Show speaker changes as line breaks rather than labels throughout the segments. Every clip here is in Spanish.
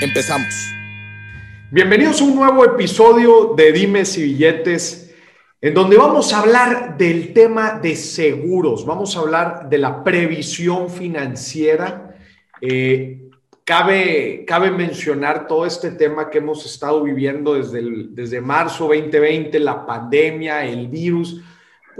Empezamos. Bienvenidos a un nuevo episodio de Dimes y Billetes, en donde vamos a hablar del tema de seguros, vamos a hablar de la previsión financiera. Eh, cabe, cabe mencionar todo este tema que hemos estado viviendo desde, desde marzo 2020, la pandemia, el virus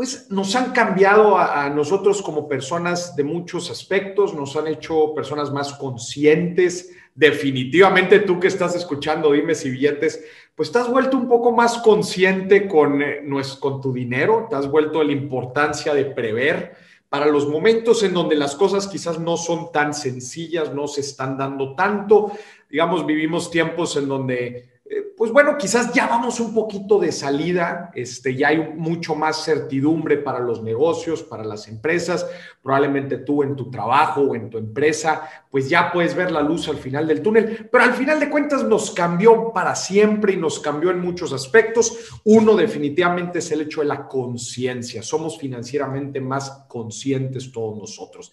pues nos han cambiado a, nosotros como personas de muchos aspectos, nos han hecho personas más conscientes. Definitivamente tú que estás escuchando Dime si billetes, pues te has vuelto un poco más consciente con, eh, con tu dinero, te has vuelto la importancia de prever para los momentos en donde las cosas quizás no son tan sencillas, no se están dando tanto. Digamos, vivimos tiempos en donde pues bueno, quizás ya vamos un poquito de salida, este, ya hay mucho más certidumbre para los negocios, para las empresas, probablemente tú en tu trabajo o en tu empresa, pues ya puedes ver la luz al final del túnel, pero al final de cuentas nos cambió para siempre y nos cambió en muchos aspectos. Uno definitivamente es el hecho de la conciencia, somos financieramente más conscientes todos nosotros.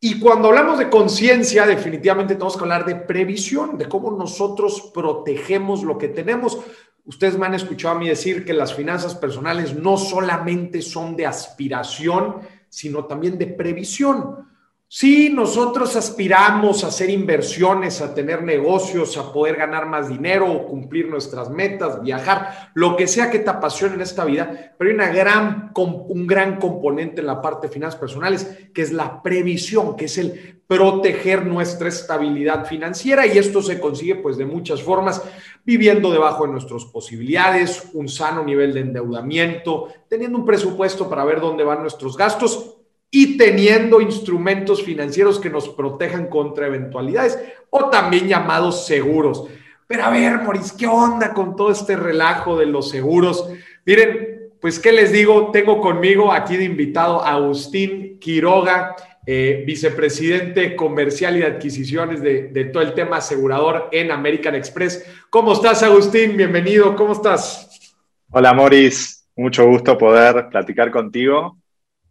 Y cuando hablamos de conciencia, definitivamente tenemos que hablar de previsión, de cómo nosotros protegemos lo que tenemos. Ustedes me han escuchado a mí decir que las finanzas personales no solamente son de aspiración, sino también de previsión. Sí, nosotros aspiramos a hacer inversiones, a tener negocios, a poder ganar más dinero, cumplir nuestras metas, viajar, lo que sea que te apasione en esta vida, pero hay una gran, un gran componente en la parte de finanzas personales, que es la previsión, que es el proteger nuestra estabilidad financiera y esto se consigue pues de muchas formas, viviendo debajo de nuestras posibilidades, un sano nivel de endeudamiento, teniendo un presupuesto para ver dónde van nuestros gastos y teniendo instrumentos financieros que nos protejan contra eventualidades o también llamados seguros. Pero a ver, Moris, ¿qué onda con todo este relajo de los seguros? Miren, pues, ¿qué les digo? Tengo conmigo aquí de invitado a Agustín Quiroga, eh, vicepresidente comercial y de adquisiciones de, de todo el tema asegurador en American Express. ¿Cómo estás, Agustín? Bienvenido, ¿cómo estás?
Hola, Moris. Mucho gusto poder platicar contigo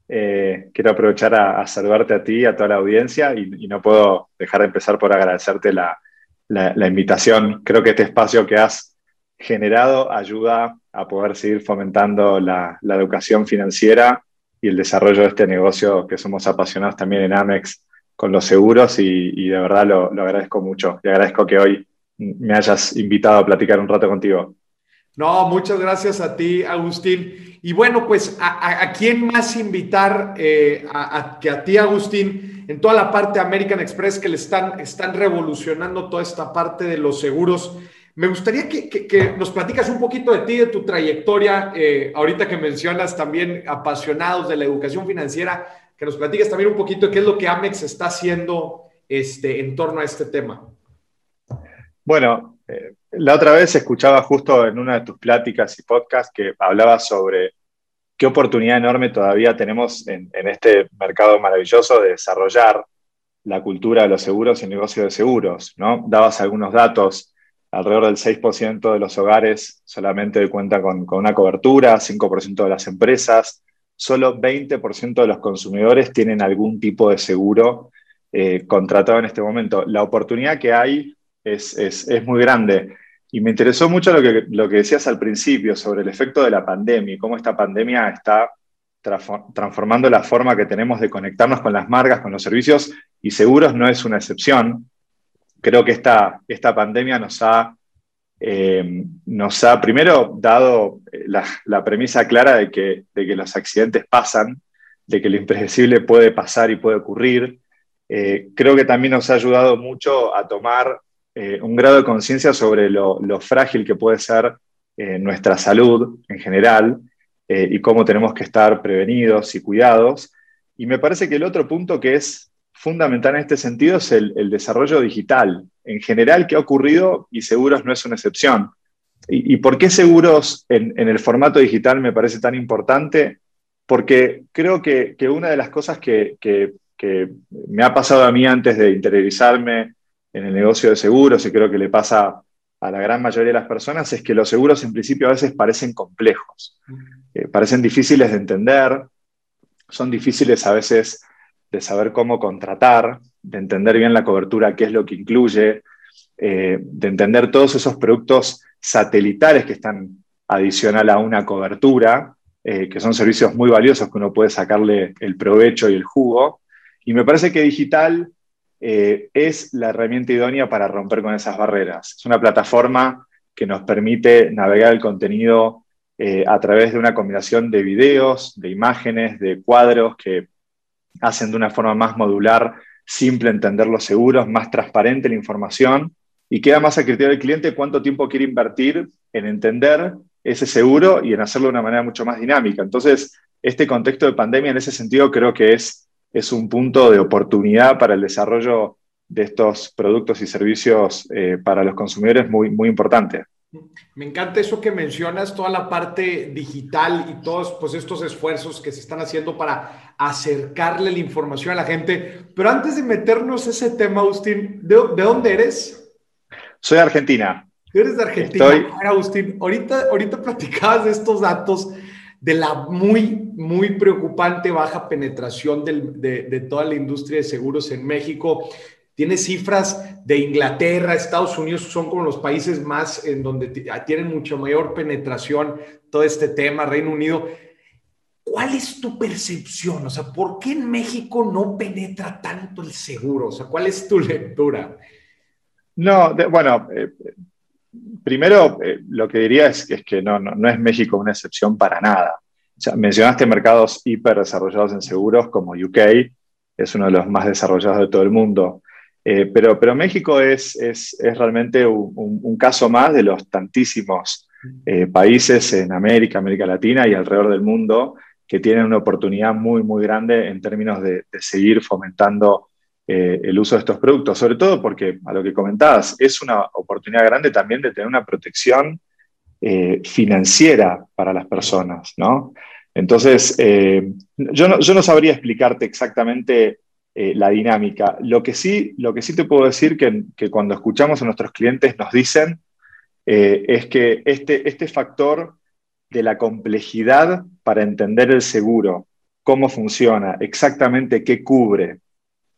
eh, quiero aprovechar a, saludarte a ti y a toda la audiencia y, no puedo dejar de empezar por agradecerte la, invitación. Creo que este espacio que has generado ayuda a poder seguir fomentando la, educación financiera y el desarrollo de este negocio que somos apasionados también en Amex con los seguros y, de verdad lo, lo agradezco mucho y agradezco que hoy me hayas invitado a platicar un rato contigo.
No, muchas gracias a ti, Agustín. Y bueno, pues a, quién más invitar eh, que a ti, Agustín, en toda la parte American Express que le están, están revolucionando toda esta parte de los seguros. Me gustaría que, nos platicas un poquito de ti, de tu trayectoria, eh, ahorita que mencionas también apasionados de la educación financiera, que nos platiques también un poquito de qué es lo que Amex está haciendo este, en torno a este tema.
Bueno, eh, la otra vez escuchaba justo en una de tus pláticas y podcasts que hablabas sobre qué oportunidad enorme todavía tenemos en, este mercado maravilloso de desarrollar la cultura de los seguros y el negocio de seguros, ¿no? Dabas algunos datos, alrededor del 6% de los hogares solamente cuenta con, con una cobertura, 5% de las empresas, solo 20% de los consumidores tienen algún tipo de seguro eh, contratado en este momento. La oportunidad que hay es, es, es muy grande. Y me interesó mucho lo que, lo que decías al principio sobre el efecto de la pandemia y cómo esta pandemia está transformando la forma que tenemos de conectarnos con las marcas, con los servicios, y seguros no es una excepción. Creo que esta, esta pandemia nos ha, eh, nos ha primero dado eh, la, premisa clara de que, de que, los accidentes pasan, de que lo impredecible puede pasar y puede ocurrir. Eh, creo que también nos ha ayudado mucho a tomar eh, un grado de conciencia sobre lo, frágil que puede ser eh, nuestra salud en general eh, y cómo tenemos que estar prevenidos y cuidados. Y me parece que el otro punto que es fundamental en este sentido es el, desarrollo digital. en general qué ha ocurrido y seguros no es una excepción. ¿Y, por qué seguros en, el formato digital me parece tan importante? Porque creo que, una de las cosas que, me ha pasado a mí antes de interiorizarme en el negocio de seguros, y creo que le pasa a la gran mayoría de las personas, es que los seguros en principio a veces parecen complejos, eh, parecen difíciles de entender, son difíciles a veces de saber cómo contratar, de entender bien la cobertura, qué es lo que incluye, eh, de entender todos esos productos satelitales que están adicional a una cobertura, eh, que son servicios muy valiosos que uno puede sacarle el provecho y el jugo. Y me parece que digital eh, es la herramienta idónea para romper con esas barreras. Es una plataforma que nos permite navegar el contenido a través de una combinación de videos, de imágenes, de cuadros que hacen de una forma más modular simple entender los seguros, más transparente la información y queda más a criterio del cliente cuánto tiempo quiere invertir en entender ese seguro y en hacerlo de una manera mucho más dinámica. Entonces, este contexto de pandemia en ese sentido creo que es, es un punto de oportunidad para el desarrollo de estos productos y servicios eh, para los consumidores muy, muy importante.
Me encanta eso que mencionas, toda la parte digital y todos pues, estos esfuerzos que se están haciendo para acercarle la información a la gente. Pero antes de meternos ese tema, Agustín, ¿de, dónde eres?
Soy de Argentina.
eres de Argentina. Agustín, ahorita, ahorita platicabas de estos datos de la muy, muy preocupante baja penetración de, toda la industria de seguros en México. Tiene cifras de Inglaterra, Estados Unidos, son como los países más en donde ah, tienen mucha mayor penetración todo este tema, Reino Unido. ¿Cuál es tu percepción? O sea, ¿por qué en México no penetra tanto el seguro? O sea, ¿cuál es tu lectura?
No, bueno, eh, primero eh, lo que diría es, que no, es México una excepción para nada. Mencionaste mercados hiper desarrollados en seguros como UK, es uno de los más desarrollados de todo el mundo. Eh, pero, México es realmente un, caso más de los tantísimos eh, países en América, América Latina y alrededor del mundo que tienen una oportunidad muy, muy grande en términos de, seguir fomentando eh, el uso de estos productos, sobre todo porque, a lo que comentabas, es una oportunidad grande también de tener una protección financiera para las personas, ¿no? Entonces, yo no, yo, no, sabría explicarte exactamente eh, la dinámica. Lo que, sí, lo que sí te puedo decir que, que cuando escuchamos a nuestros clientes nos dicen eh, es que este, este factor de la complejidad para entender el seguro, cómo funciona, exactamente qué cubre,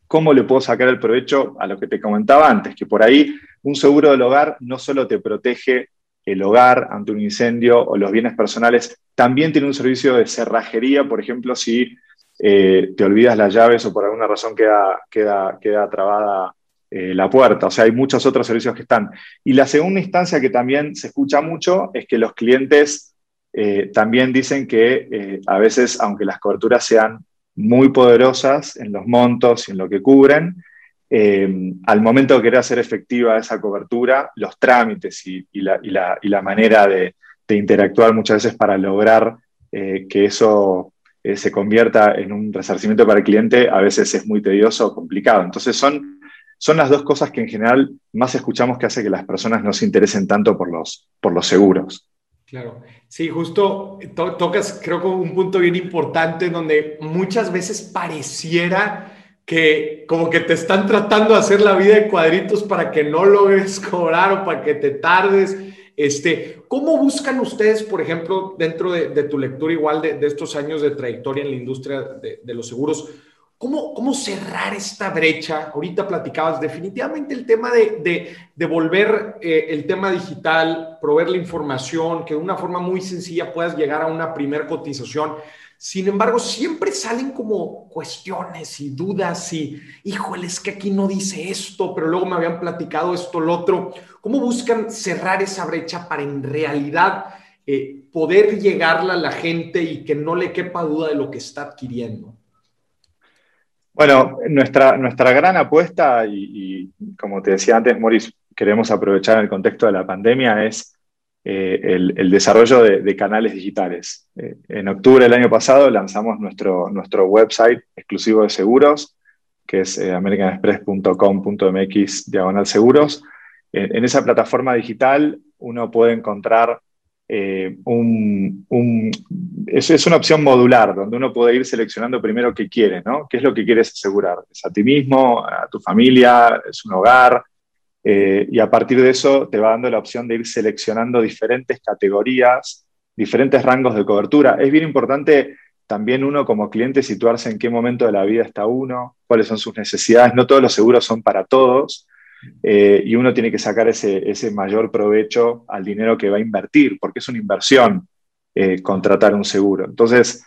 cómo le puedo sacar el provecho a lo que te comentaba antes, que por ahí un seguro del hogar no solo te protege el hogar ante un incendio o los bienes personales, también tiene un servicio de cerrajería, por ejemplo, si eh, te olvidas las llaves o por alguna razón queda, queda, queda trabada eh, la puerta. O sea, hay muchos otros servicios que están. Y la segunda instancia que también se escucha mucho es que los clientes eh, también dicen que a veces, aunque las coberturas sean muy poderosas en los montos y en lo que cubren, al momento de querer hacer efectiva esa cobertura, los trámites y, la, manera de, interactuar muchas veces para lograr que eso eh, se convierta en un resarcimiento para el cliente, a veces es muy tedioso o complicado. Entonces son, las dos cosas que en general más escuchamos que hace que las personas no se interesen tanto por los seguros.
Claro, sí, justo tocas creo que un punto bien importante donde muchas veces pareciera que como que te están tratando de hacer la vida de cuadritos para que no logres cobrar o para que te tardes. Este, ¿Cómo buscan ustedes, por ejemplo, dentro de, tu lectura igual de, estos años de trayectoria en la industria de, los seguros, ¿cómo, ¿cómo, cerrar esta brecha? Ahorita platicabas definitivamente el tema de, volver eh, el tema digital, proveer la información, que de una forma muy sencilla puedas llegar a una primer cotización. Sin embargo, siempre salen como cuestiones y dudas y, híjole, es que aquí no dice esto, pero luego me habían platicado esto, lo otro. ¿Cómo buscan cerrar esa brecha para en realidad eh, poder llegarla a la gente y que no le quepa duda de lo que está adquiriendo?
Bueno, nuestra, nuestra gran apuesta, y, como te decía antes, Maurice, queremos aprovechar el contexto de la pandemia, es eh, el, desarrollo de, canales digitales. Eh, en octubre del año pasado lanzamos nuestro, nuestro website exclusivo de seguros, que es eh, americanexpress.com.mx diagonal seguros. En, esa plataforma digital uno puede encontrar eh, es, una opción modular, donde uno puede ir seleccionando primero qué quiere, ¿no? ¿Qué es lo que quieres asegurar? ¿Es a ti mismo, a tu familia, es un hogar? Eh, y a partir de eso te va dando la opción de ir seleccionando diferentes categorías, diferentes rangos de cobertura. Es bien importante también uno como cliente situarse en qué momento de la vida está uno, cuáles son sus necesidades. No todos los seguros son para todos eh, y uno tiene que sacar ese, ese, mayor provecho al dinero que va a invertir, porque es una inversión eh, contratar un seguro. Entonces,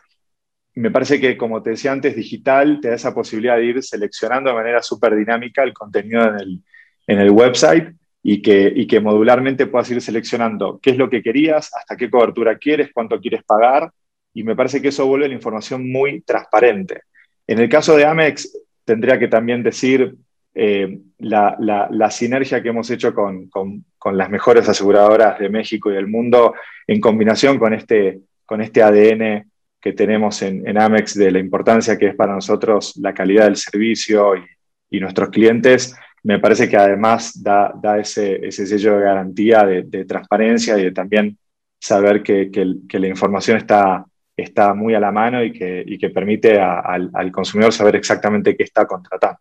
me parece que, como te decía antes, digital te da esa posibilidad de ir seleccionando de manera súper dinámica el contenido en el, en el website y que, y que modularmente puedas ir seleccionando qué es lo que querías, hasta qué cobertura quieres, cuánto quieres pagar, y me parece que eso vuelve la información muy transparente. En el caso de Amex, tendría que también decir eh, la, la, sinergia que hemos hecho con, con, las mejores aseguradoras de México y del mundo en combinación con este, con este ADN que tenemos en, Amex de la importancia que es para nosotros la calidad del servicio y, nuestros clientes, me parece que además da, da ese, ese, sello de garantía de, de, transparencia y de también saber que, que, la información está, está muy a la mano y que, y que permite al, al, consumidor saber exactamente qué está contratando.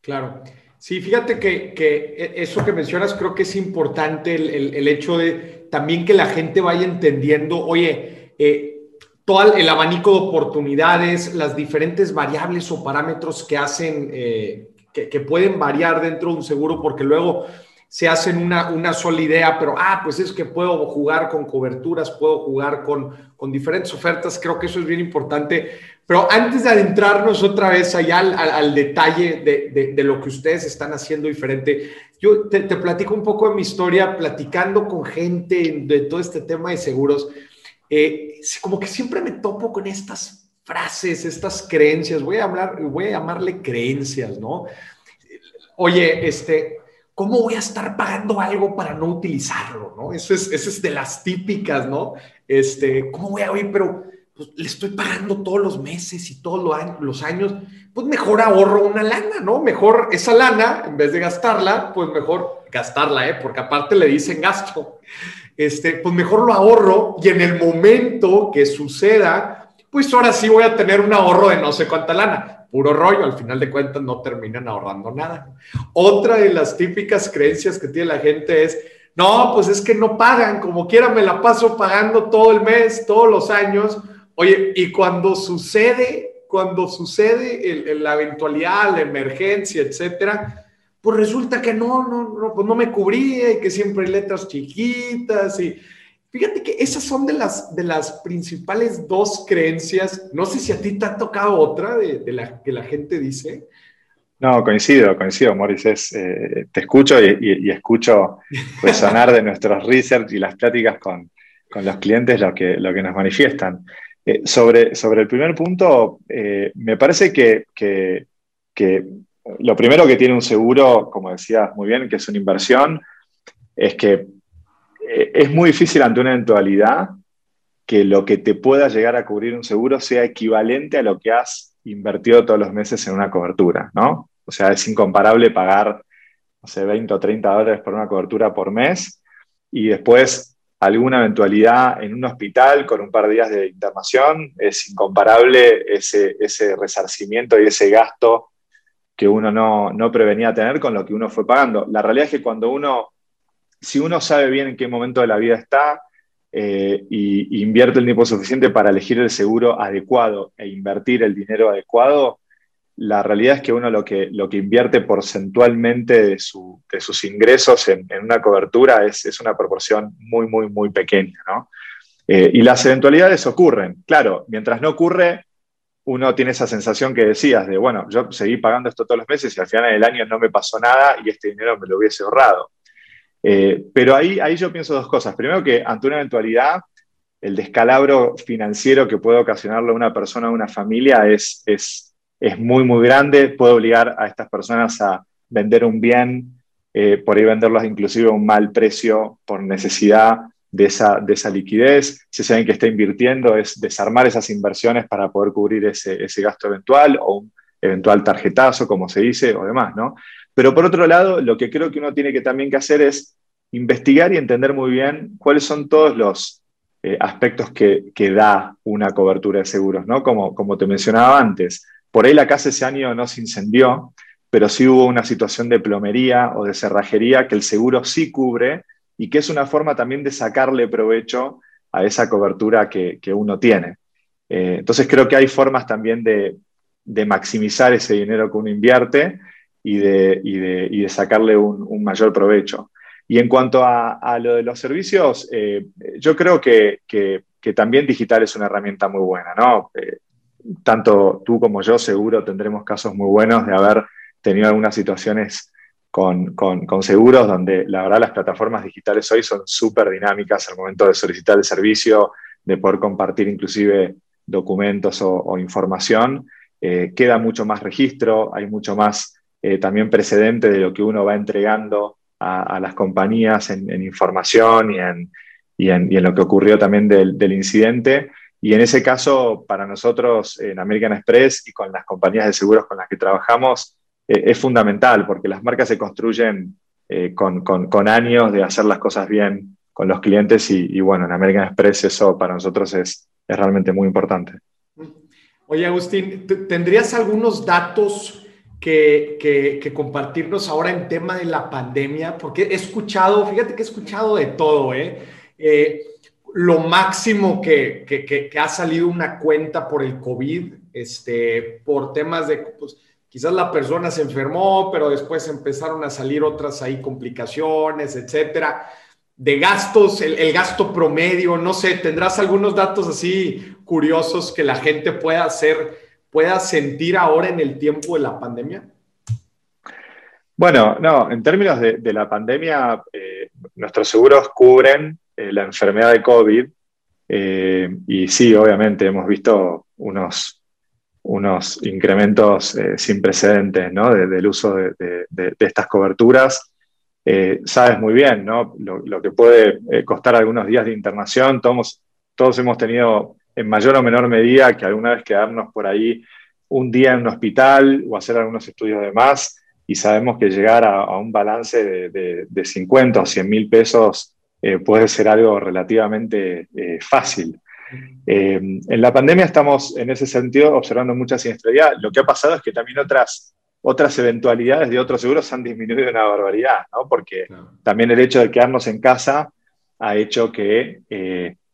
Claro. Sí, fíjate que, que, eso que mencionas creo que es importante, el, el, hecho de también que la gente vaya entendiendo, oye, eh, todo el abanico de oportunidades, las diferentes variables o parámetros que hacen eh, que, pueden variar dentro de un seguro porque luego se hacen una, una sola idea, pero, ah, pues es que puedo jugar con coberturas, puedo jugar con, con diferentes ofertas, creo que eso es bien importante. Pero antes de adentrarnos otra vez allá al, al, detalle de, de, lo que ustedes están haciendo diferente, yo te, platico un poco de mi historia, platicando con gente de todo este tema de seguros, eh, como que siempre me topo con estas frases, estas creencias, voy a hablar, voy a llamarle creencias, ¿no? Oye, este, ¿cómo voy a estar pagando algo para no utilizarlo, no? Eso es, de las típicas, ¿no? Este, ¿cómo voy a, oír? pero pues, le estoy pagando todos los meses y todos los años, pues mejor ahorro una lana, ¿no? Mejor esa lana, en vez de gastarla, pues mejor gastarla, ¿eh? Porque aparte le dicen gasto. Este, pues mejor lo ahorro y en el momento que suceda, pues ahora sí voy a tener un ahorro de no sé cuánta lana. Puro rollo, al final de cuentas no terminan ahorrando nada. Otra de las típicas creencias que tiene la gente es, no, pues es que no pagan, como quiera me la paso pagando todo el mes, todos los años. Oye, y cuando sucede, cuando sucede la eventualidad, la emergencia, etcétera, pues resulta que no, no, no, pues no me cubría y que siempre hay letras chiquitas y Fíjate que esas son de las, de las principales dos creencias. No sé si a ti te ha tocado otra de, la que la gente dice.
No, coincido, coincido, Morris. Eh, te escucho y, escucho resonar de nuestros research y las pláticas con, con los clientes lo que, lo que nos manifiestan. Eh, sobre, sobre el primer punto, eh, me parece que, que, lo primero que tiene un seguro, como decías muy bien, que es una inversión, es que es muy difícil ante una eventualidad que lo que te pueda llegar a cubrir un seguro sea equivalente a lo que has invertido todos los meses en una cobertura, ¿no? O sea, es incomparable pagar, no sé, 20 o 30 dólares por una cobertura por mes y después alguna eventualidad en un hospital con un par de días de internación, es incomparable ese, ese resarcimiento y ese gasto que uno no, no prevenía tener con lo que uno fue pagando. La realidad es que cuando uno si uno sabe bien en qué momento de la vida está eh, y, invierte el tiempo suficiente para elegir el seguro adecuado e invertir el dinero adecuado, la realidad es que uno lo que, lo que invierte porcentualmente de, sus ingresos en, una cobertura es, una proporción muy, muy, muy pequeña. ¿no? Eh, y las eventualidades ocurren. Claro, mientras no ocurre, uno tiene esa sensación que decías de, bueno, yo seguí pagando esto todos los meses y al final del año no me pasó nada y este dinero me lo hubiese ahorrado. Eh, pero ahí, ahí yo pienso dos cosas. Primero que ante una eventualidad, el descalabro financiero que puede ocasionarle a una persona o una familia es, es, es, muy, muy grande. Puede obligar a estas personas a vender un bien, eh, por ahí venderlos inclusive a un mal precio por necesidad de esa, de esa liquidez. Si saben que está invirtiendo, es desarmar esas inversiones para poder cubrir ese, ese gasto eventual o un eventual tarjetazo, como se dice, o demás, ¿no? Pero por otro lado, lo que creo que uno tiene que también que hacer es investigar y entender muy bien cuáles son todos los eh, aspectos que, da una cobertura de seguros, ¿no? Como, como te mencionaba antes, por ahí la casa ese año no se incendió, pero sí hubo una situación de plomería o de cerrajería que el seguro sí cubre y que es una forma también de sacarle provecho a esa cobertura que, uno tiene. Eh, entonces creo que hay formas también de, maximizar ese dinero que uno invierte y de, de, sacarle un, mayor provecho. Y en cuanto a, lo de los servicios, eh, yo creo que, también digital es una herramienta muy buena, ¿no? Eh, tanto tú como yo seguro tendremos casos muy buenos de haber tenido algunas situaciones con, seguros donde la verdad las plataformas digitales hoy son súper dinámicas al momento de solicitar el servicio, de poder compartir inclusive documentos o, información. Eh, queda mucho más registro, hay mucho más eh, también precedente de lo que uno va entregando a, las compañías en, información y en, y en, lo que ocurrió también del, incidente. Y en ese caso, para nosotros en American Express y con las compañías de seguros con las que trabajamos, eh, es fundamental porque las marcas se construyen eh, con, con, años de hacer las cosas bien con los clientes y, bueno, en American Express eso para nosotros es, es realmente muy importante.
Oye, Agustín, ¿tendrías algunos datos que, que, que, compartirnos ahora en tema de la pandemia? Porque he escuchado, fíjate que he escuchado de todo, ¿eh? eh lo máximo que, que, ha salido una cuenta por el COVID, este, por temas de, pues, quizás la persona se enfermó, pero después empezaron a salir otras ahí complicaciones, etcétera. De gastos, el, gasto promedio, no sé, ¿tendrás algunos datos así curiosos que la gente pueda hacer, pueda sentir ahora en el tiempo de la pandemia?
Bueno, no, en términos de, la pandemia, eh, nuestros seguros cubren eh, la enfermedad de COVID. Eh, y sí, obviamente hemos visto unos, unos incrementos sin precedentes ¿no? del uso de, estas coberturas. sabes muy bien ¿no? lo, que puede costar algunos días de internación. Todos, todos hemos tenido en mayor o menor medida que alguna vez quedarnos por ahí un día en un hospital o hacer algunos estudios de más y sabemos que llegar a, un balance de, de, 50 o 100 mil pesos eh, puede ser algo relativamente eh, fácil. Eh, en la pandemia estamos en ese sentido observando mucha siniestralidad. Lo que ha pasado es que también otras, otras eventualidades de otros seguros han disminuido una barbaridad, ¿no? porque también el hecho de quedarnos en casa ha hecho que,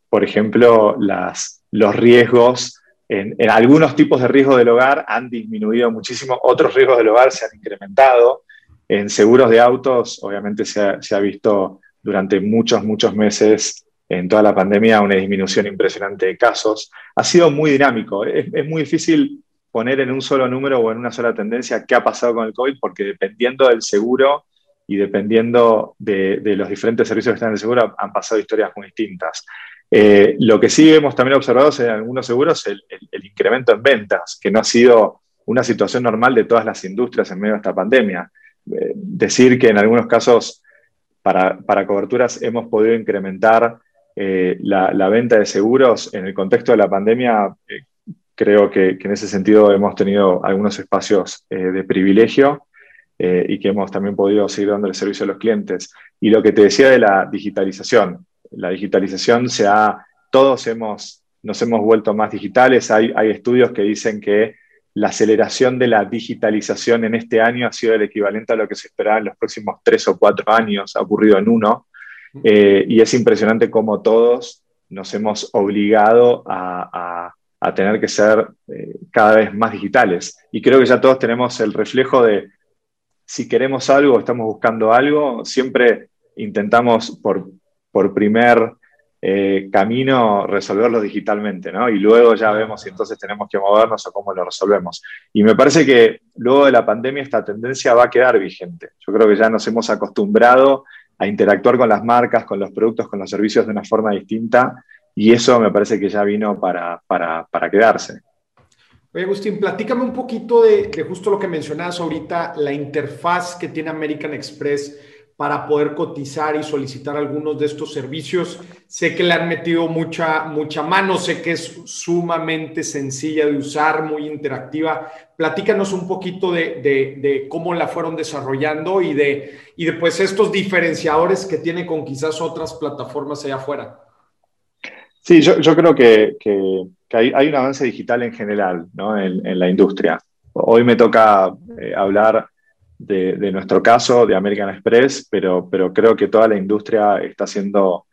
por ejemplo, las, los riesgos, en, algunos tipos de riesgos del hogar han disminuido muchísimo, otros riesgos del hogar se han incrementado. En seguros de autos, obviamente se ha visto durante muchos, muchos meses en toda la pandemia una disminución impresionante de casos. Ha sido muy dinámico. Es, muy difícil poner en un solo número o en una sola tendencia qué ha pasado con el COVID, porque dependiendo del seguro y dependiendo de, los diferentes servicios que están en el seguro, han pasado historias muy distintas. Eh, lo que sí hemos también observado en algunos seguros el, incremento en ventas, que no ha sido una situación normal de todas las industrias en medio de esta pandemia. Eh, decir que en algunos casos para, coberturas hemos podido incrementar eh, la, venta de seguros en el contexto de la pandemia. Creo que, en ese sentido hemos tenido algunos espacios de privilegio y que hemos también podido seguir dando el servicio a los clientes. Y lo que te decía de la digitalización, la digitalización se ha, todos hemos, nos hemos vuelto más digitales. Hay, estudios que dicen que la aceleración de la digitalización en este año ha sido el equivalente a lo que se esperaba en los próximos tres o cuatro años, ha ocurrido en uno, eh, y es impresionante cómo todos nos hemos obligado a, tener que ser eh, cada vez más digitales. Y creo que ya todos tenemos el reflejo de si queremos algo, estamos buscando algo, siempre intentamos por, por primer eh, camino resolverlo digitalmente, ¿no? Y luego ya vemos si entonces tenemos que movernos o cómo lo resolvemos. Y me parece que luego de la pandemia esta tendencia va a quedar vigente. Yo creo que ya nos hemos acostumbrado a interactuar con las marcas, con los productos, con los servicios de una forma distinta y eso me parece que ya vino para, para, quedarse.
Oye, Agustín, platícame un poquito de, de justo lo que mencionabas ahorita, la interfaz que tiene American Express para poder cotizar y solicitar algunos de estos servicios. Sé que le han metido mucha, mucha mano, sé que es sumamente sencilla de usar, muy interactiva. Platícanos un poquito de, cómo la fueron desarrollando y de, y de pues, estos diferenciadores que tiene con quizás otras plataformas allá afuera.
Sí, yo, creo que, hay, un avance digital en general en, la industria. Hoy me toca eh, hablar de, nuestro caso, de American Express, pero, pero creo que toda la industria está haciendo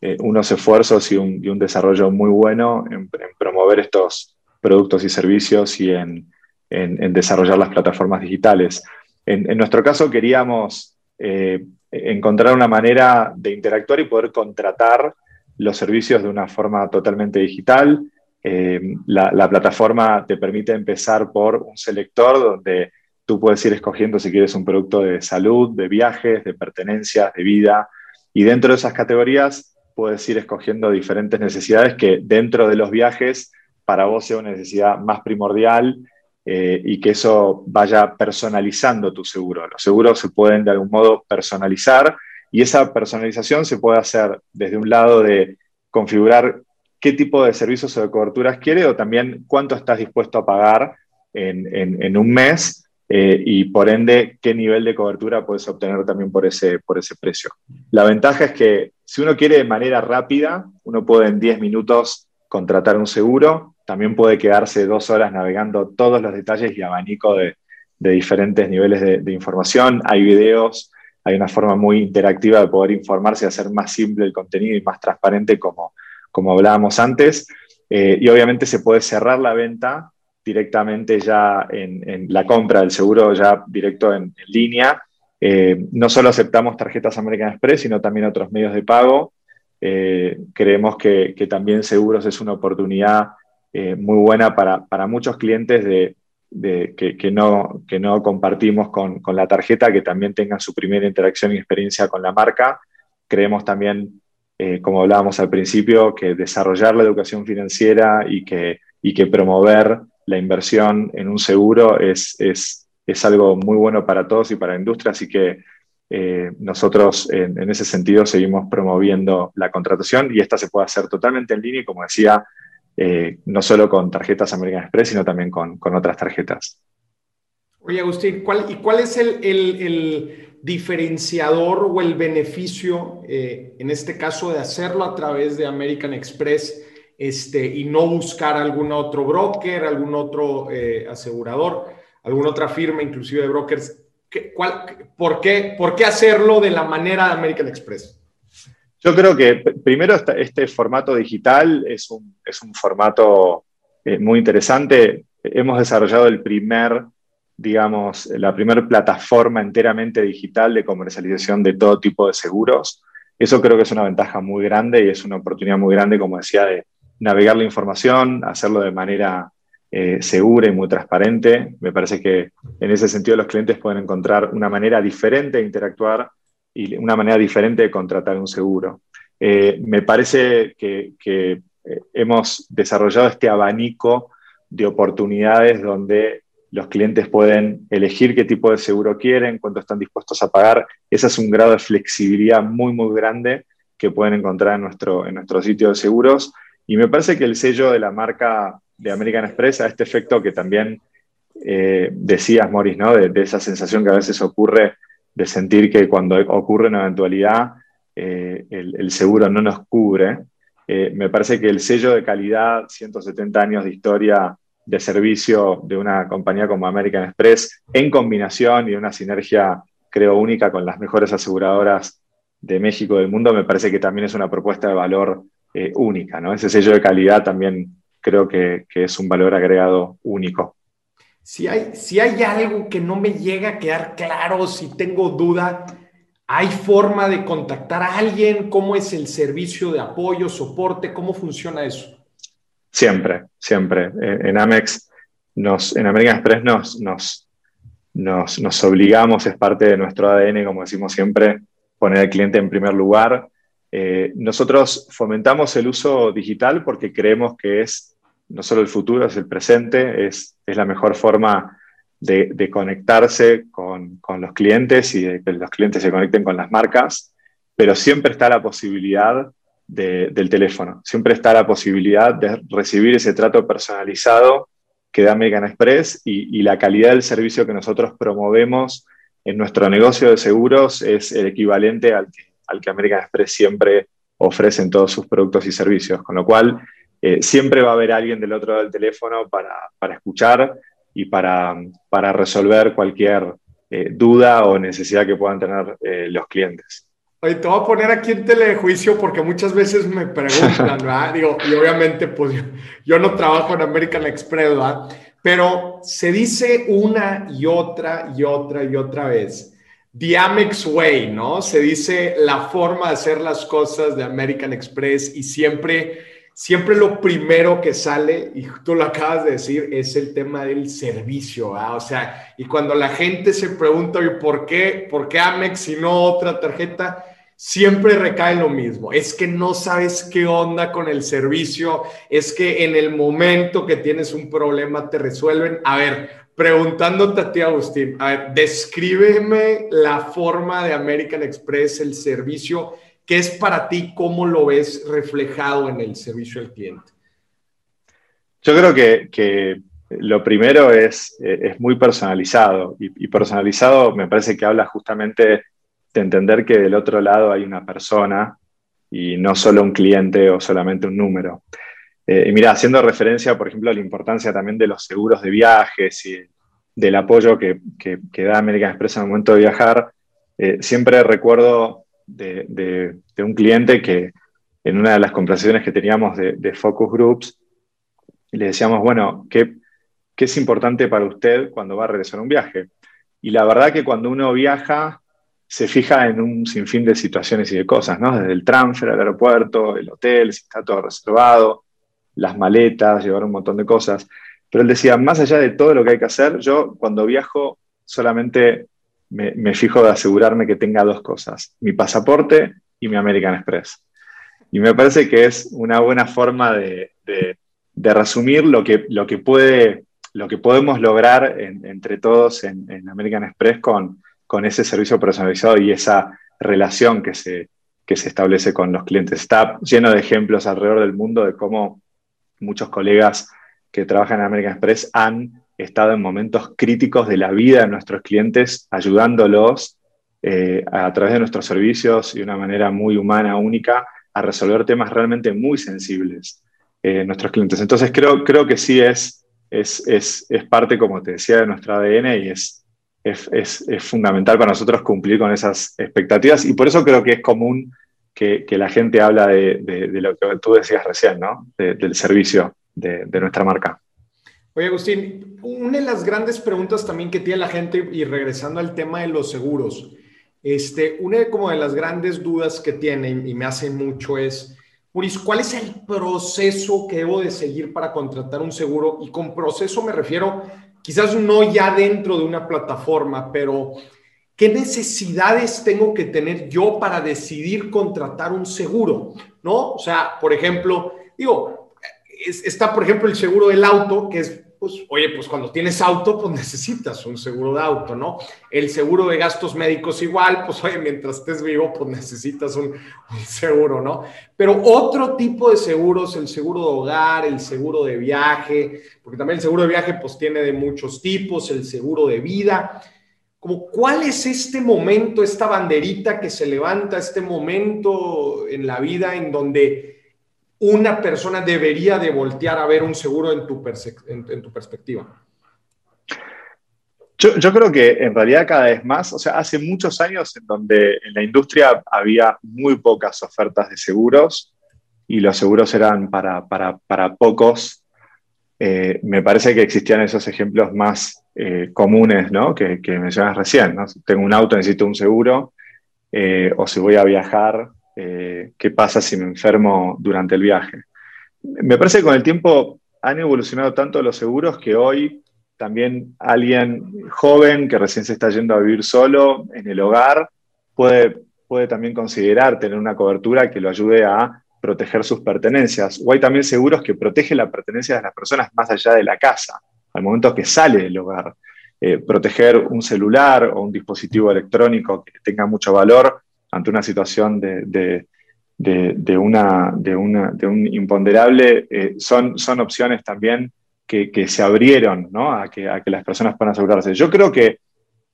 eh, unos esfuerzos y un, desarrollo muy bueno en, promover estos productos y servicios y en, desarrollar las plataformas digitales. En, nuestro caso queríamos eh, encontrar una manera de interactuar y poder contratar los servicios de una forma totalmente digital. Eh, la, plataforma te permite empezar por un selector donde Tú puedes ir escogiendo si quieres un producto de salud, de viajes, de pertenencias, de vida. Y dentro de esas categorías puedes ir escogiendo diferentes necesidades que dentro de los viajes para vos sea una necesidad más primordial eh, y que eso vaya personalizando tu seguro. Los seguros se pueden de algún modo personalizar y esa personalización se puede hacer desde un lado de configurar qué tipo de servicios o de coberturas quiere o también cuánto estás dispuesto a pagar en, en un mes eh, y por ende qué nivel de cobertura puedes obtener también por ese, por ese precio. La ventaja es que si uno quiere de manera rápida, uno puede en 10 minutos contratar un seguro, también puede quedarse dos horas navegando todos los detalles y abanico de, diferentes niveles de, información. Hay videos, hay una forma muy interactiva de poder informarse y hacer más simple el contenido y más transparente como, como hablábamos antes. Eh, y obviamente se puede cerrar la venta directamente ya en, la compra del seguro ya directo en, línea. Eh, no solo aceptamos tarjetas American Express, sino también otros medios de pago. Eh, creemos que, también seguros es una oportunidad eh, muy buena para, muchos clientes de, que, no, que no compartimos con, con, la tarjeta, que también tengan su primera interacción y experiencia con la marca. Creemos también, como hablábamos al principio, que desarrollar la educación financiera y que, y que promover la inversión en un seguro es, es, es, algo muy bueno para todos y para la industria, así que eh, nosotros en, ese sentido seguimos promoviendo la contratación y esta se puede hacer totalmente en línea y como decía, eh, no solo con tarjetas American Express, sino también con, con otras tarjetas.
Oye, Agustín, ¿cuál, ¿y cuál es el, el, diferenciador o el beneficio, eh, en este caso, de hacerlo a través de American Express? Este, y no buscar algún otro broker, algún otro eh, asegurador, alguna otra firma, inclusive de brokers. ¿Qué, cuál, por, qué, ¿Por qué hacerlo de la manera de American Express?
Yo creo que primero este, formato digital es un, es un formato eh, muy interesante. Hemos desarrollado el primer, digamos, la primera plataforma enteramente digital de comercialización de todo tipo de seguros. Eso creo que es una ventaja muy grande y es una oportunidad muy grande, como decía, de, navegar la información, hacerlo de manera eh, segura y muy transparente. Me parece que en ese sentido los clientes pueden encontrar una manera diferente de interactuar y una manera diferente de contratar un seguro. Eh, me parece que, eh, hemos desarrollado este abanico de oportunidades donde los clientes pueden elegir qué tipo de seguro quieren, cuánto están dispuestos a pagar. Ese es un grado de flexibilidad muy, muy grande que pueden encontrar en nuestro, en nuestro sitio de seguros y me parece que el sello de la marca de American Express a este efecto que también eh, decías, Morris, ¿no? De, esa sensación que a veces ocurre de sentir que cuando ocurre una eventualidad eh, el, seguro no nos cubre. Eh, me parece que el sello de calidad, 170 años de historia de servicio de una compañía como American Express, en combinación y una sinergia, creo, única con las mejores aseguradoras de México del mundo, me parece que también es una propuesta de valor eh, única, ¿no? Ese sello de calidad también creo que, es un valor agregado único.
Si hay, si hay algo que no me llega a quedar claro, si tengo duda, ¿hay forma de contactar a alguien? ¿Cómo es el servicio de apoyo, soporte? ¿Cómo funciona eso?
Siempre, siempre. Eh, en Amex, nos, en American Express nos, nos, nos, nos obligamos, es parte de nuestro ADN, como decimos siempre, poner al cliente en primer lugar eh, nosotros fomentamos el uso digital porque creemos que es no solo el futuro, es el presente, es, la mejor forma de, conectarse con, los clientes y de que los clientes se conecten con las marcas, pero siempre está la posibilidad del teléfono, siempre está la posibilidad de recibir ese trato personalizado que da American Express y, la calidad del servicio que nosotros promovemos en nuestro negocio de seguros es el equivalente al que, al que American Express siempre ofrece en todos sus productos y servicios, con lo cual eh, siempre va a haber alguien del otro lado del teléfono para, para escuchar y para, para resolver cualquier eh, duda o necesidad que puedan tener eh, los clientes.
Oye, te voy a poner aquí en telejuicio porque muchas veces me preguntan, ¿verdad? Digo, y obviamente, pues yo, no trabajo en American Express, ¿verdad? Pero se dice una y otra y otra y otra vez. The Amex Way, ¿no? Se dice la forma de hacer las cosas de American Express y siempre siempre lo primero que sale, y tú lo acabas de decir, es el tema del servicio, o sea, y cuando la gente se pregunta, ¿por qué? ¿Por qué Amex y no otra tarjeta? Siempre recae lo mismo, es que no sabes qué onda con el servicio, es que en el momento que tienes un problema te resuelven. A ver, preguntándote a ti, Agustín, a ver, descríbeme la forma de American Express, el servicio ¿Qué es para ti? ¿Cómo lo ves reflejado en el servicio al cliente?
Yo creo que, lo primero es, es muy personalizado y, personalizado me parece que habla justamente de entender que del otro lado hay una persona y no solo un cliente o solamente un número. Eh, y mira, haciendo referencia, por ejemplo, a la importancia también de los seguros de viajes y del apoyo que, da American Express en el momento de viajar, eh, siempre recuerdo de, un cliente que en una de las conversaciones que teníamos de, Focus Groups, le decíamos, bueno, ¿qué, ¿qué, es importante para usted cuando va a regresar a un viaje? Y la verdad que cuando uno viaja, se fija en un sinfín de situaciones y de cosas, ¿no? Desde el transfer al aeropuerto, el hotel, si está todo reservado, las maletas, llevar un montón de cosas. Pero él decía, más allá de todo lo que hay que hacer, yo cuando viajo solamente me, fijo de asegurarme que tenga dos cosas, mi pasaporte y mi American Express. Y me parece que es una buena forma de, resumir lo que, lo, que puede, lo que podemos lograr entre todos en, American Express con, con ese servicio personalizado y esa relación que se, que se establece con los clientes. Está lleno de ejemplos alrededor del mundo de cómo muchos colegas que trabajan en American Express han estado en momentos críticos de la vida de nuestros clientes, ayudándolos eh, a través de nuestros servicios y de una manera muy humana, única, a resolver temas realmente muy sensibles eh, nuestros clientes. Entonces creo, creo que sí es, es, es, es, parte, como te decía, de nuestro ADN y es, es, fundamental para nosotros cumplir con esas expectativas y por eso creo que es común que, la gente habla de, lo que tú decías recién, ¿no? del servicio de, nuestra marca.
Oye, Agustín, una de las grandes preguntas también que tiene la gente, y regresando al tema de los seguros, este, una de, como de las grandes dudas que tiene y me hace mucho es, Muris, ¿cuál es el proceso que debo de seguir para contratar un seguro? Y con proceso me refiero, quizás no ya dentro de una plataforma, pero ¿qué necesidades tengo que tener yo para decidir contratar un seguro? ¿No? O sea, por ejemplo, digo, está por ejemplo el seguro del auto, que es pues, oye, pues cuando tienes auto, pues necesitas un seguro de auto, ¿no? El seguro de gastos médicos igual, pues oye, mientras estés vivo, pues necesitas un, seguro, ¿no? Pero otro tipo de seguros, el seguro de hogar, el seguro de viaje, porque también el seguro de viaje, pues tiene de muchos tipos, el seguro de vida. Como, ¿cuál es este momento, esta banderita que se levanta, este momento en la vida en donde una persona debería de voltear a ver un seguro en tu, perspectiva?
Yo, creo que en realidad cada vez más, o sea, hace muchos años en donde en la industria había muy pocas ofertas de seguros y los seguros eran para, pocos, eh, me parece que existían esos ejemplos más eh, comunes ¿no? que, mencionas recién. ¿no? tengo un auto, necesito un seguro, eh, o si voy a viajar, eh, qué pasa si me enfermo durante el viaje. Me parece que con el tiempo han evolucionado tanto los seguros que hoy también alguien joven que recién se está yendo a vivir solo en el hogar puede, puede también considerar tener una cobertura que lo ayude a proteger sus pertenencias. O hay también seguros que protegen la pertenencia de las personas más allá de la casa, al momento que sale del hogar. eh, proteger un celular o un dispositivo electrónico que tenga mucho valor ante una situación de, un imponderable, eh, son, opciones también que, se abrieron a, que, las personas puedan asegurarse. Yo creo que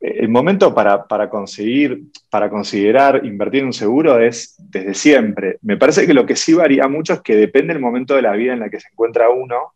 el momento para, conseguir, para considerar invertir en un seguro es desde siempre. Me parece que lo que sí varía mucho es que depende del momento de la vida en la que se encuentra uno.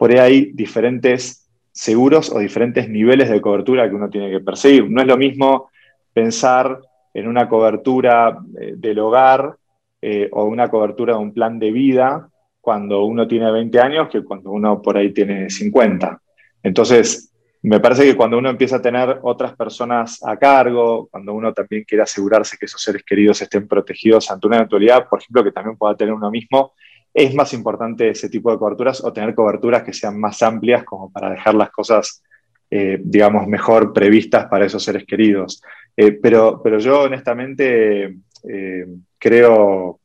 Por ahí hay diferentes seguros o diferentes niveles de cobertura que uno tiene que perseguir. No es lo mismo pensar en una cobertura eh, del hogar eh, o una cobertura de un plan de vida cuando uno tiene 20 años que cuando uno por ahí tiene 50. Entonces, me parece que cuando uno empieza a tener otras personas a cargo, cuando uno también quiere asegurarse que esos seres queridos estén protegidos ante una eventualidad, por ejemplo, que también pueda tener uno mismo, es más importante ese tipo de coberturas o tener coberturas que sean más amplias como para dejar las cosas, eh, digamos, mejor previstas para esos seres queridos. Eh, pero, pero yo honestamente eh, creo,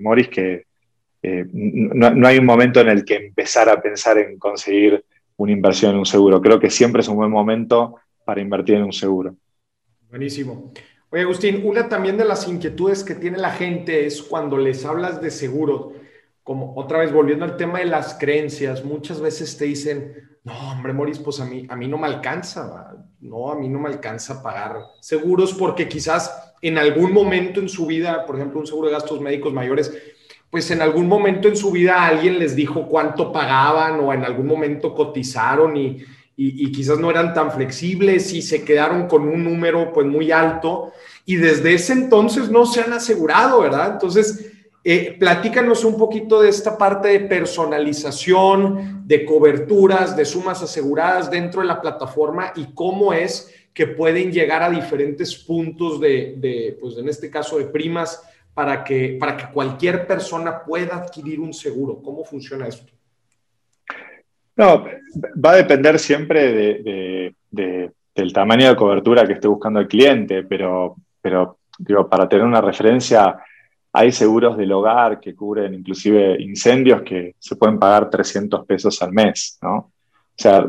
Maurice, que no, no hay un momento en el que empezar a pensar en conseguir una inversión en un seguro. Creo que siempre es un buen momento para invertir en un seguro.
Buenísimo. Oye, Agustín, una también de las inquietudes que tiene la gente es cuando les hablas de seguro, como otra vez volviendo al tema de las creencias, muchas veces te dicen, no, hombre, Moris, pues a mí, a mí no me alcanza, no, a mí no me alcanza pagar seguros porque quizás en algún momento en su vida, por ejemplo, un seguro de gastos médicos mayores, pues en algún momento en su vida alguien les dijo cuánto pagaban o en algún momento cotizaron y, quizás no eran tan flexibles y se quedaron con un número pues muy alto y desde ese entonces no se han asegurado, ¿verdad? Entonces, eh, platícanos un poquito de esta parte de personalización, de coberturas, de sumas aseguradas dentro de la plataforma y cómo es que pueden llegar a diferentes puntos de, pues en este caso, de primas para que, para que cualquier persona pueda adquirir un seguro? ¿Cómo funciona esto?
No, va a depender siempre de, del tamaño de cobertura que esté buscando el cliente, pero, pero digo, para tener una referencia, hay seguros del hogar que cubren inclusive incendios que se pueden pagar 300 pesos al mes, ¿no? O sea,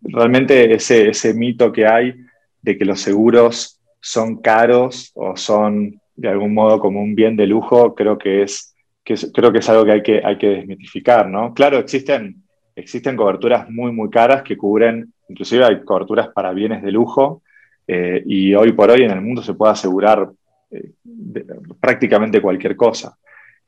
realmente ese, ese mito que hay de que los seguros son caros o son de algún modo como un bien de lujo, creo que es, que creo que es algo que hay, que hay que desmitificar, ¿no? Claro, existen, existen coberturas muy, muy caras que cubren, inclusive hay coberturas para bienes de lujo, eh, y hoy por hoy en el mundo se puede asegurar eh, prácticamente cualquier cosa.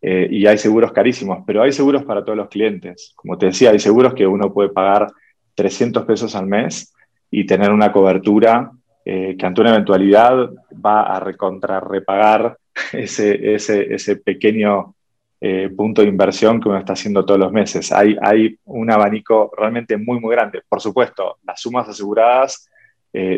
Eh, y hay seguros carísimos, pero hay seguros para todos los clientes. Como te decía, hay seguros que uno puede pagar 300 pesos al mes y tener una cobertura eh, que ante una eventualidad va a recontrarrepagar ese, ese, ese pequeño punto de inversión que uno está haciendo todos los meses. Hay, hay un abanico realmente muy, muy grande. Por supuesto, las sumas aseguradas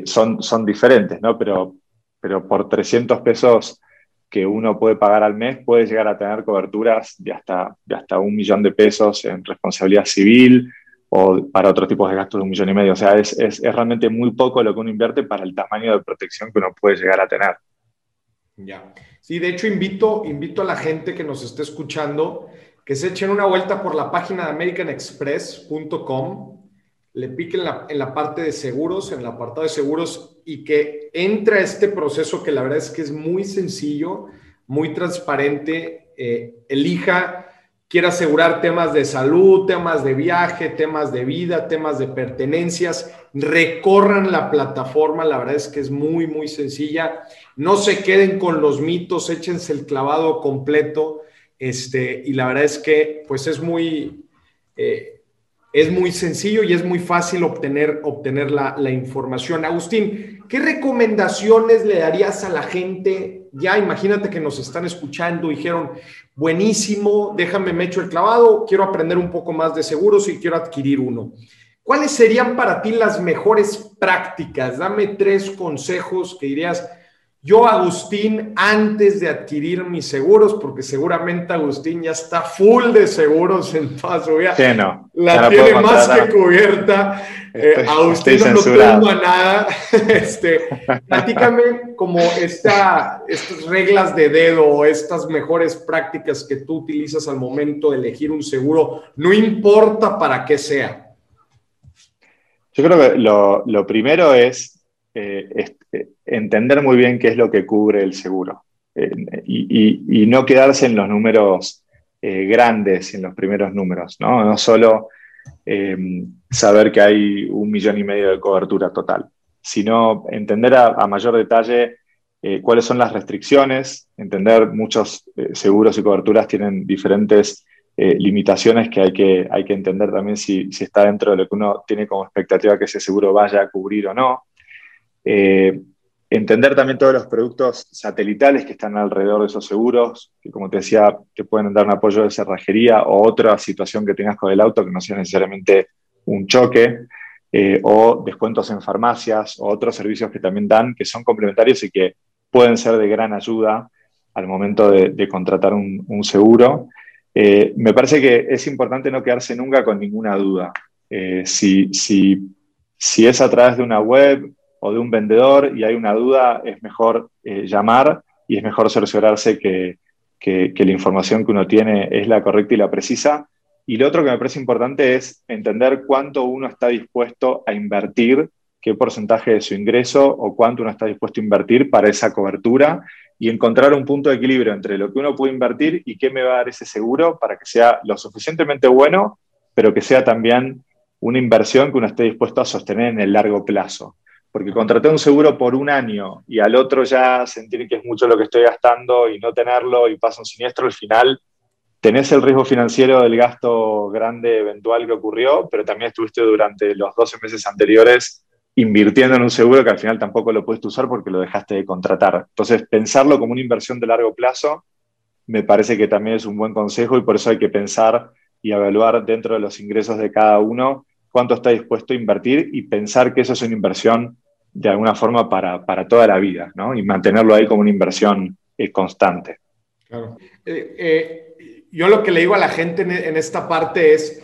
son, son diferentes, ¿no? Pero, pero por 300 pesos que uno puede pagar al mes, puede llegar a tener coberturas de hasta, de hasta un millón de pesos en responsabilidad civil, o para otros tipos de gastos de un millón y medio. O sea, es, es, realmente muy poco lo que uno invierte para el tamaño de protección que uno puede llegar a tener.
Ya. Sí, de hecho, invito, invito a la gente que nos esté escuchando que se echen una vuelta por la página de americanexpress.com, le piquen la, en la parte de seguros, en el apartado de seguros, y que entre a este proceso que la verdad es que es muy sencillo, muy transparente, eh, elija quiere asegurar temas de salud, temas de viaje, temas de vida, temas de pertenencias, recorran la plataforma, la verdad es que es muy, muy sencilla. No se queden con los mitos, échense el clavado completo. Este, y la verdad es que pues es muy, eh, es muy sencillo y es muy fácil obtener, obtener la, la información. Agustín, ¿qué recomendaciones le darías a la gente ya imagínate que nos están escuchando dijeron, buenísimo, déjame me echo el clavado, quiero aprender un poco más de seguros y quiero adquirir uno. ¿Cuáles serían para ti las mejores prácticas? Dame tres consejos que dirías, yo, Agustín, antes de adquirir mis seguros, porque seguramente Agustín ya está full de seguros en toda su vida. La tiene más que cubierta. Eh, Agustín no tengo a nada. Este, platícame como esta, estas reglas de dedo o estas mejores prácticas que tú utilizas al momento de elegir un seguro, no importa para qué sea.
Yo creo que lo, primero es, eh, eh, entender muy bien qué es lo que cubre el seguro y, no quedarse en los números grandes, en los primeros números, no, no solo saber que hay un millón y medio de cobertura total, sino entender a mayor detalle eh, cuáles son las restricciones, entender muchos eh, seguros y coberturas tienen diferentes eh, limitaciones que hay, que hay que entender también si, está dentro de lo que uno tiene como expectativa que ese seguro vaya a cubrir o no. Entender también todos los productos satelitales que están alrededor de esos seguros, que como te decía, te pueden dar un apoyo de cerrajería o otra situación que tengas con el auto que no sea necesariamente un choque. o descuentos en farmacias o otros servicios que también dan, que son complementarios y que pueden ser de gran ayuda al momento de, contratar un, seguro. Eh, me parece que es importante no quedarse nunca con ninguna duda. Eh, si, si, es a través de una web o de un vendedor y hay una duda, es mejor eh, llamar y es mejor cerciorarse que, que, la información que uno tiene es la correcta y la precisa. Y lo otro que me parece importante es entender cuánto uno está dispuesto a invertir qué porcentaje de su ingreso o cuánto uno está dispuesto a invertir para esa cobertura y encontrar un punto de equilibrio entre lo que uno puede invertir y qué me va a dar ese seguro para que sea lo suficientemente bueno, pero que sea también una inversión que uno esté dispuesto a sostener en el largo plazo. Porque contraté un seguro por un año y al otro ya sentir que es mucho lo que estoy gastando y no tenerlo y pasa un siniestro, al final tenés el riesgo financiero del gasto grande eventual que ocurrió, pero también estuviste durante los 12 meses anteriores invirtiendo en un seguro que al final tampoco lo puedes usar porque lo dejaste de contratar. Entonces, pensarlo como una inversión de largo plazo me parece que también es un buen consejo y por eso hay que pensar y evaluar dentro de los ingresos de cada uno cuánto está dispuesto a invertir y pensar que eso es una inversión de alguna forma para, toda la vida, ¿no? Y mantenerlo ahí como una inversión eh, constante.
Claro. Eh, eh, yo lo que le digo a la gente en esta parte es,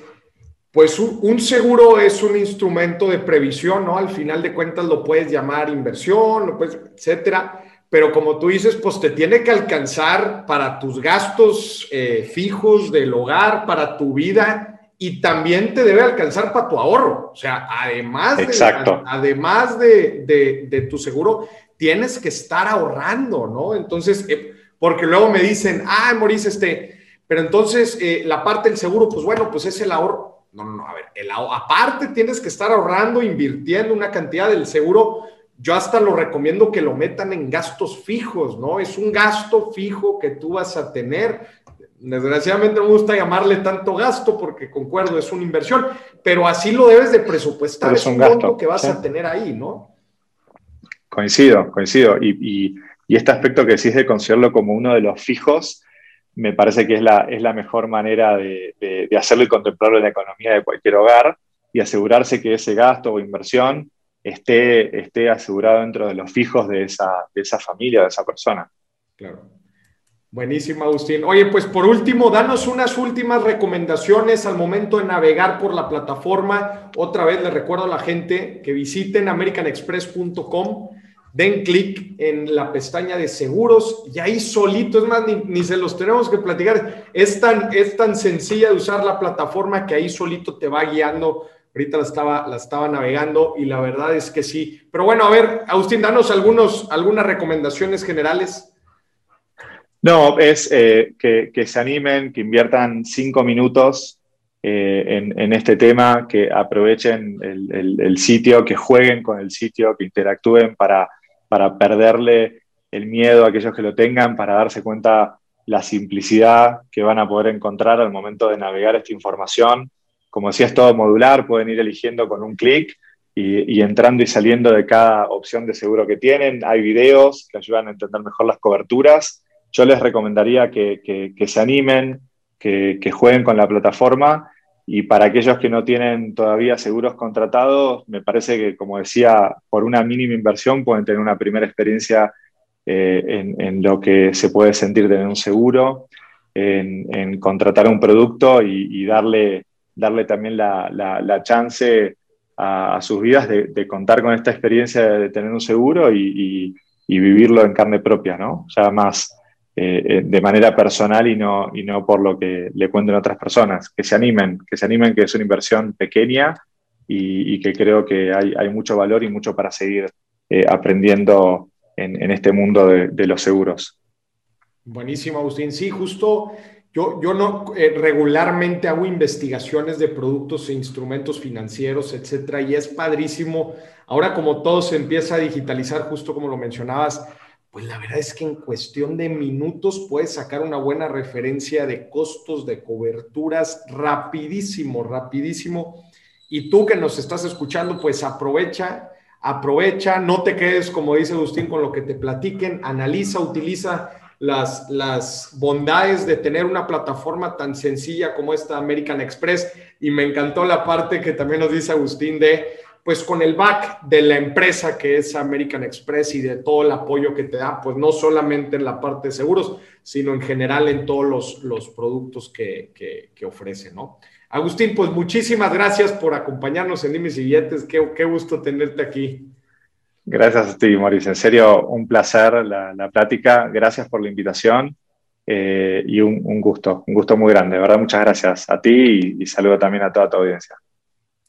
pues un, seguro es un instrumento de previsión, ¿no? Al final de cuentas lo puedes llamar inversión, lo puedes, etcétera. Pero como tú dices, pues te tiene que alcanzar para tus gastos eh, fijos del hogar, para tu vida y también te debe alcanzar para tu ahorro. O sea, además, de, además de, tu seguro, tienes que estar ahorrando, ¿no? Entonces, eh, porque luego me dicen, ah, Maurice, este, pero entonces eh, la parte del seguro, pues bueno, pues es el ahorro no, no, no, a ver, el, aparte tienes que estar ahorrando, invirtiendo una cantidad del seguro. Yo hasta lo recomiendo que lo metan en gastos fijos, ¿no? Es un gasto fijo que tú vas a tener. Desgraciadamente no me gusta llamarle tanto gasto porque concuerdo, es una inversión, pero así lo debes de presupuestar, es un, gasto que vas a tener ahí, ¿no?
Coincido, coincido. Y, y, este aspecto que decís de considerarlo como uno de los fijos, me parece que es la, es la mejor manera de, hacerlo y contemplarlo en la economía de cualquier hogar y asegurarse que ese gasto o inversión esté, esté asegurado dentro de los fijos de esa, de esa familia, de esa persona.
Claro. Buenísimo, Agustín. Oye, pues por último, danos unas últimas recomendaciones al momento de navegar por la plataforma. Otra vez le recuerdo a la gente que visiten americanexpress.com den clic en la pestaña de seguros y ahí solito, es más, ni, se los tenemos que platicar. Es tan, es tan sencilla de usar la plataforma que ahí solito te va guiando. Ahorita la estaba, la estaba navegando y la verdad es que sí. Pero bueno, a ver, Agustín, danos algunos, algunas recomendaciones generales.
No, es eh, que, se animen, que inviertan cinco minutos eh, en, este tema, que aprovechen el, sitio, que jueguen con el sitio, que interactúen para perderle el miedo a aquellos que lo tengan, para darse cuenta la simplicidad que van a poder encontrar al momento de navegar esta información. Como decía, es todo modular, pueden ir eligiendo con un clic y, entrando y saliendo de cada opción de seguro que tienen. Hay videos que ayudan a entender mejor las coberturas. Yo les recomendaría que, se animen, que, jueguen con la plataforma y para aquellos que no tienen todavía seguros contratados, me parece que, como decía, por una mínima inversión pueden tener una primera experiencia eh, en, lo que se puede sentir tener un seguro, en, contratar un producto y, darle, darle también la, chance a, sus vidas de, contar con esta experiencia de, tener un seguro y, y, vivirlo en carne propia, ¿no? Ya más eh, eh, de manera personal y no, y no por lo que le cuenten otras personas. Que se animen, que se animen, que es una inversión pequeña y, que creo que hay, mucho valor y mucho para seguir eh, aprendiendo en, este mundo de, los seguros.
Buenísimo, Agustín. Sí, justo yo, yo no eh, regularmente hago investigaciones de productos e instrumentos financieros, etcétera, y es padrísimo. Ahora, como todo se empieza a digitalizar, justo como lo mencionabas, pues la verdad es que en cuestión de minutos puedes sacar una buena referencia de costos, de coberturas, rapidísimo, rapidísimo. Y tú que nos estás escuchando, pues aprovecha, aprovecha, no te quedes, como dice Agustín, con lo que te platiquen, analiza, utiliza las, las bondades de tener una plataforma tan sencilla como esta American Express. Y me encantó la parte que también nos dice Agustín de pues con el back de la empresa que es American Express y de todo el apoyo que te da, pues no solamente en la parte de seguros, sino en general en todos los, los productos que, que, ofrece, ¿no? Agustín, pues muchísimas gracias por acompañarnos en Dimes y. Qué, qué, gusto tenerte aquí.
Gracias a ti, Mauricio. En serio, un placer la, la plática. Gracias por la invitación eh, y un, un, gusto, un gusto muy grande. De verdad, muchas gracias a ti y saludo también a toda tu audiencia.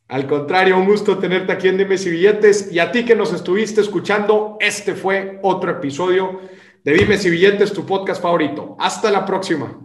Al contrario, un gusto tenerte aquí en Dimes y Billetes. Y a ti que nos estuviste escuchando, este fue otro episodio de Dimes y Billetes, tu podcast favorito. Hasta la próxima.